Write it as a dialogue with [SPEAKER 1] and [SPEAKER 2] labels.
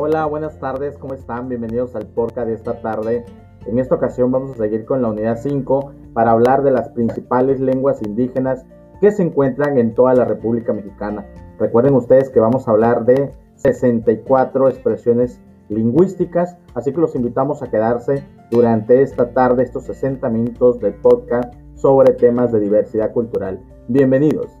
[SPEAKER 1] Hola, buenas tardes, ¿cómo están? Bienvenidos al podcast de esta tarde. En esta ocasión vamos a seguir con la unidad 5 para hablar de las principales lenguas indígenas que se encuentran en toda la República Mexicana. Recuerden ustedes que vamos a hablar de 64 expresiones lingüísticas, así que los invitamos a quedarse durante esta tarde, estos 60 minutos de podcast sobre temas de diversidad cultural. Bienvenidos.